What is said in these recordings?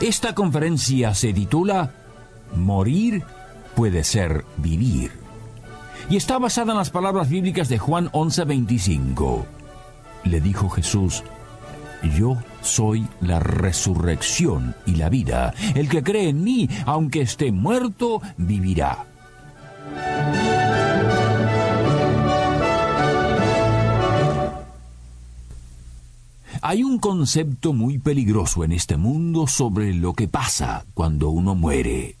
Esta conferencia se titula Morir puede ser vivir y está basada en las palabras bíblicas de Juan 11:25. Le dijo Jesús, yo soy la resurrección y la vida. El que cree en mí, aunque esté muerto, vivirá. Hay un concepto muy peligroso en este mundo sobre lo que pasa cuando uno muere.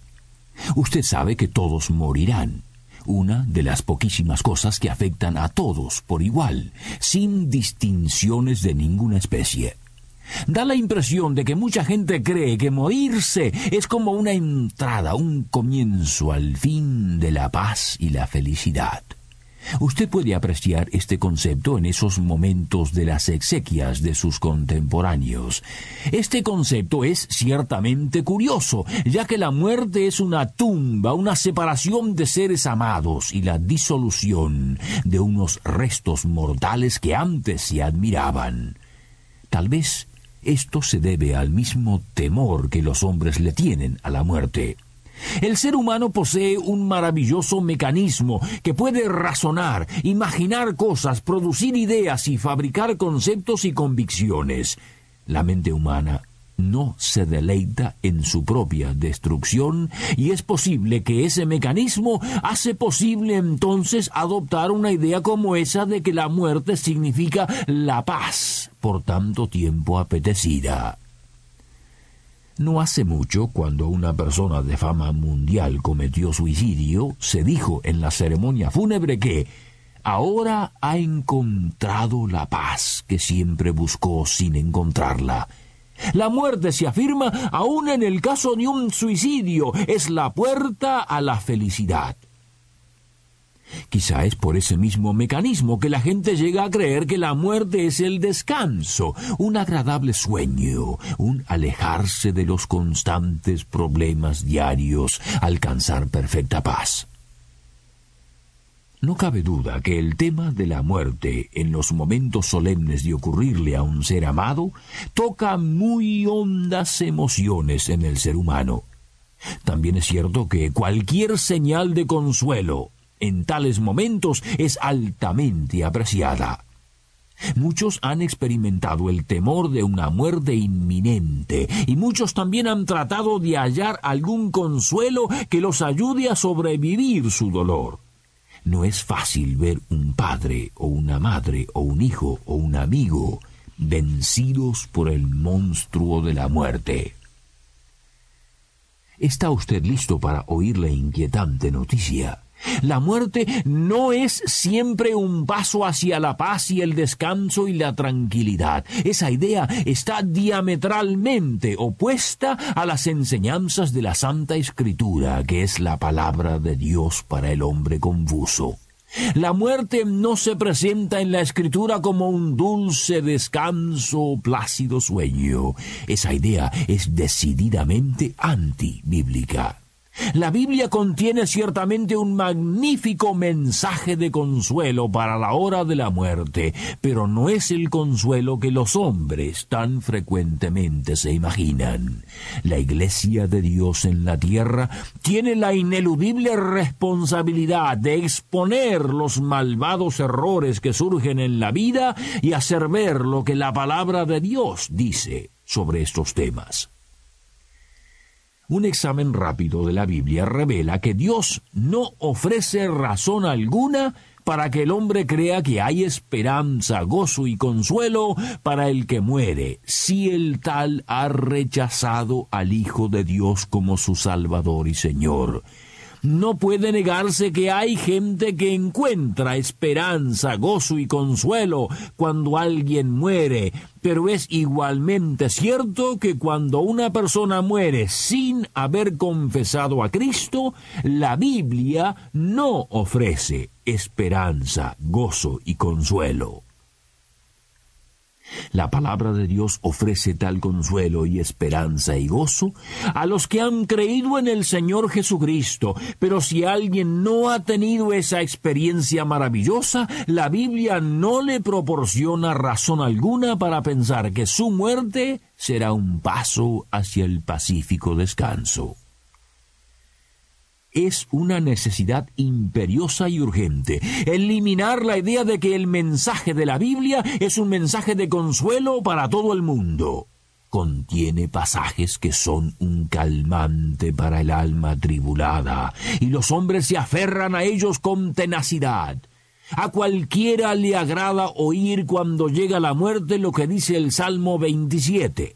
Usted sabe que todos morirán. Una de las poquísimas cosas que afectan a todos por igual, sin distinciones de ninguna especie. Da la impresión de que mucha gente cree que morirse es como una entrada, un comienzo al fin de la paz y la felicidad. Usted puede apreciar este concepto en esos momentos de las exequias de sus contemporáneos. Este concepto es ciertamente curioso, ya que la muerte es una tumba, una separación de seres amados y la disolución de unos restos mortales que antes se admiraban. Tal vez esto se debe al mismo temor que los hombres le tienen a la muerte. El ser humano posee un maravilloso mecanismo que puede razonar, imaginar cosas, producir ideas y fabricar conceptos y convicciones. La mente humana no se deleita en su propia destrucción y es posible que ese mecanismo hace posible entonces adoptar una idea como esa de que la muerte significa la paz por tanto tiempo apetecida. No hace mucho, cuando una persona de fama mundial cometió suicidio, se dijo en la ceremonia fúnebre que ahora ha encontrado la paz que siempre buscó sin encontrarla. La muerte, se afirma, aun en el caso de un suicidio, es la puerta a la felicidad. Quizá es por ese mismo mecanismo que la gente llega a creer que la muerte es el descanso, un agradable sueño, un alejarse de los constantes problemas diarios, alcanzar perfecta paz. No cabe duda que el tema de la muerte en los momentos solemnes de ocurrirle a un ser amado toca muy hondas emociones en el ser humano. También es cierto que cualquier señal de consuelo, en tales momentos es altamente apreciada. Muchos han experimentado el temor de una muerte inminente y muchos también han tratado de hallar algún consuelo que los ayude a sobrevivir su dolor. No es fácil ver un padre o una madre o un hijo o un amigo vencidos por el monstruo de la muerte. ¿Está usted listo para oír la inquietante noticia? La muerte no es siempre un paso hacia la paz y el descanso y la tranquilidad. Esa idea está diametralmente opuesta a las enseñanzas de la Santa Escritura, que es la palabra de Dios para el hombre confuso. La muerte no se presenta en la escritura como un dulce descanso o plácido sueño. Esa idea es decididamente antibíblica. La Biblia contiene ciertamente un magnífico mensaje de consuelo para la hora de la muerte, pero no es el consuelo que los hombres tan frecuentemente se imaginan. La Iglesia de Dios en la tierra tiene la ineludible responsabilidad de exponer los malvados errores que surgen en la vida y hacer ver lo que la palabra de Dios dice sobre estos temas. Un examen rápido de la Biblia revela que Dios no ofrece razón alguna para que el hombre crea que hay esperanza, gozo y consuelo para el que muere, si el tal ha rechazado al Hijo de Dios como su Salvador y Señor. No puede negarse que hay gente que encuentra esperanza, gozo y consuelo cuando alguien muere, pero es igualmente cierto que cuando una persona muere sin haber confesado a Cristo, la Biblia no ofrece esperanza, gozo y consuelo. La palabra de Dios ofrece tal consuelo y esperanza y gozo a los que han creído en el Señor Jesucristo, pero si alguien no ha tenido esa experiencia maravillosa, la Biblia no le proporciona razón alguna para pensar que su muerte será un paso hacia el pacífico descanso es una necesidad imperiosa y urgente. Eliminar la idea de que el mensaje de la Biblia es un mensaje de consuelo para todo el mundo. Contiene pasajes que son un calmante para el alma tribulada, y los hombres se aferran a ellos con tenacidad. A cualquiera le agrada oír cuando llega la muerte lo que dice el Salmo 27.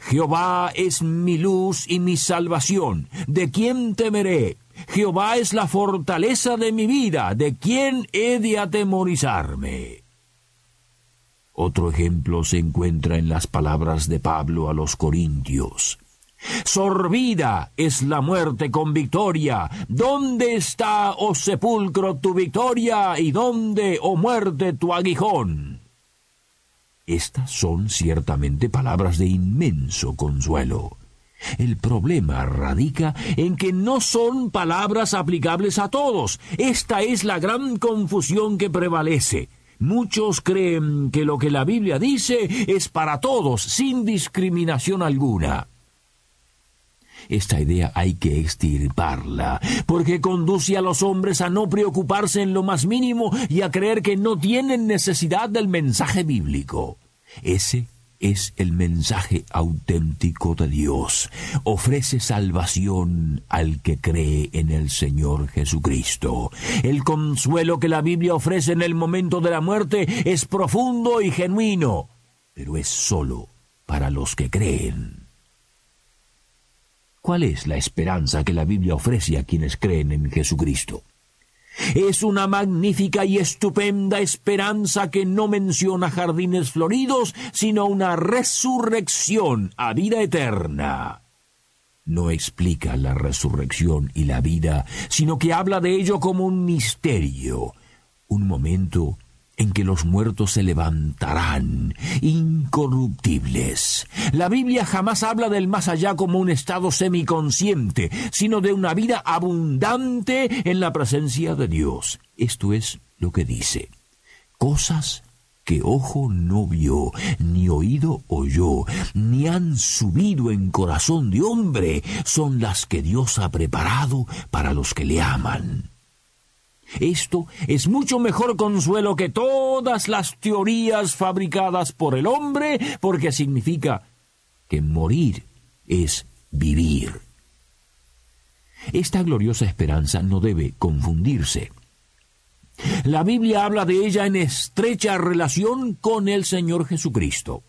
Jehová es mi luz y mi salvación. ¿De quién temeré? Jehová es la fortaleza de mi vida. ¿De quién he de atemorizarme? Otro ejemplo se encuentra en las palabras de Pablo a los Corintios. Sorbida es la muerte con victoria. ¿Dónde está, oh sepulcro, tu victoria? ¿Y dónde, oh muerte, tu aguijón? Estas son ciertamente palabras de inmenso consuelo. El problema radica en que no son palabras aplicables a todos. Esta es la gran confusión que prevalece. Muchos creen que lo que la Biblia dice es para todos, sin discriminación alguna. Esta idea hay que extirparla, porque conduce a los hombres a no preocuparse en lo más mínimo y a creer que no tienen necesidad del mensaje bíblico. Ese es el mensaje auténtico de Dios. Ofrece salvación al que cree en el Señor Jesucristo. El consuelo que la Biblia ofrece en el momento de la muerte es profundo y genuino, pero es sólo para los que creen. ¿Cuál es la esperanza que la Biblia ofrece a quienes creen en Jesucristo? Es una magnífica y estupenda esperanza que no menciona jardines floridos, sino una resurrección a vida eterna. No explica la resurrección y la vida, sino que habla de ello como un misterio, un momento en que los muertos se levantarán, incorruptibles. La Biblia jamás habla del más allá como un estado semiconsciente, sino de una vida abundante en la presencia de Dios. Esto es lo que dice. Cosas que ojo no vio, ni oído oyó, ni han subido en corazón de hombre, son las que Dios ha preparado para los que le aman. Esto es mucho mejor consuelo que todas las teorías fabricadas por el hombre, porque significa que morir es vivir. Esta gloriosa esperanza no debe confundirse. La Biblia habla de ella en estrecha relación con el Señor Jesucristo.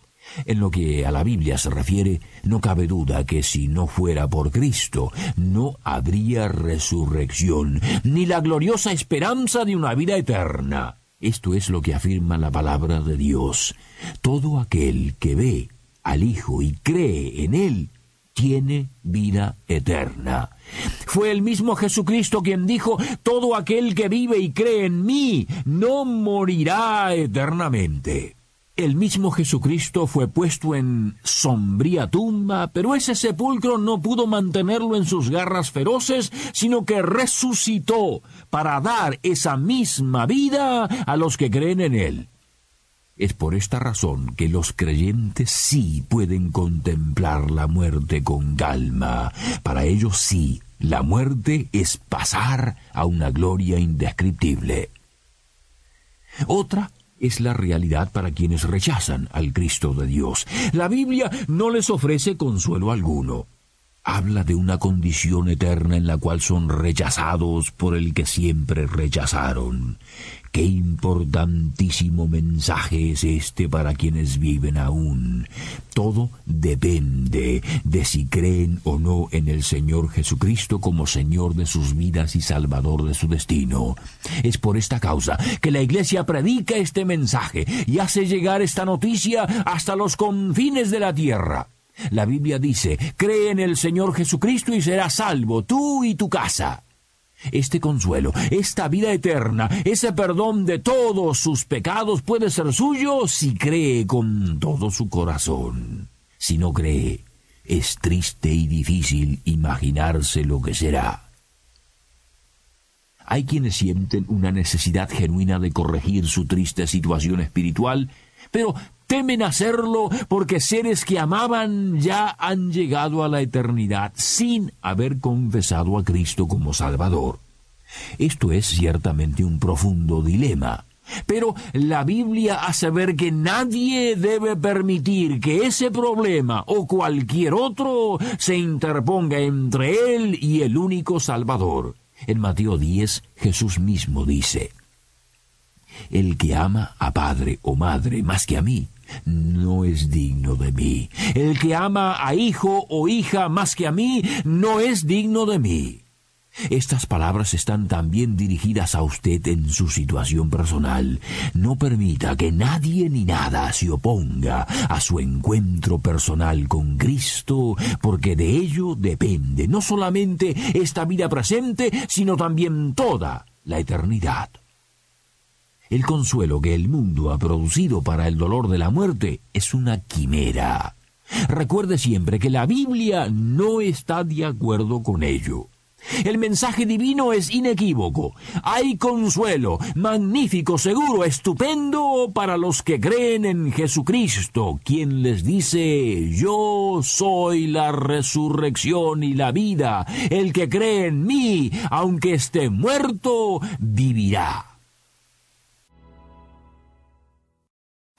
En lo que a la Biblia se refiere, no cabe duda que si no fuera por Cristo, no habría resurrección, ni la gloriosa esperanza de una vida eterna. Esto es lo que afirma la palabra de Dios. Todo aquel que ve al Hijo y cree en Él, tiene vida eterna. Fue el mismo Jesucristo quien dijo, todo aquel que vive y cree en mí, no morirá eternamente. El mismo Jesucristo fue puesto en sombría tumba, pero ese sepulcro no pudo mantenerlo en sus garras feroces, sino que resucitó para dar esa misma vida a los que creen en él. Es por esta razón que los creyentes sí pueden contemplar la muerte con calma. Para ellos sí, la muerte es pasar a una gloria indescriptible. Otra es la realidad para quienes rechazan al Cristo de Dios. La Biblia no les ofrece consuelo alguno. Habla de una condición eterna en la cual son rechazados por el que siempre rechazaron. Qué importantísimo mensaje es este para quienes viven aún. Todo depende de si creen o no en el Señor Jesucristo como Señor de sus vidas y Salvador de su destino. Es por esta causa que la Iglesia predica este mensaje y hace llegar esta noticia hasta los confines de la tierra. La Biblia dice, cree en el Señor Jesucristo y serás salvo, tú y tu casa. Este consuelo, esta vida eterna, ese perdón de todos sus pecados puede ser suyo si cree con todo su corazón. Si no cree, es triste y difícil imaginarse lo que será. Hay quienes sienten una necesidad genuina de corregir su triste situación espiritual, pero temen hacerlo porque seres que amaban ya han llegado a la eternidad sin haber confesado a Cristo como Salvador. Esto es ciertamente un profundo dilema. Pero la Biblia hace ver que nadie debe permitir que ese problema o cualquier otro se interponga entre él y el único Salvador. En Mateo 10 Jesús mismo dice, El que ama a padre o madre más que a mí, no es digno de mí. El que ama a hijo o hija más que a mí, no es digno de mí. Estas palabras están también dirigidas a usted en su situación personal. No permita que nadie ni nada se oponga a su encuentro personal con Cristo, porque de ello depende no solamente esta vida presente, sino también toda la eternidad. El consuelo que el mundo ha producido para el dolor de la muerte es una quimera. Recuerde siempre que la Biblia no está de acuerdo con ello. El mensaje divino es inequívoco. Hay consuelo, magnífico, seguro, estupendo para los que creen en Jesucristo, quien les dice, yo soy la resurrección y la vida. El que cree en mí, aunque esté muerto, vivirá.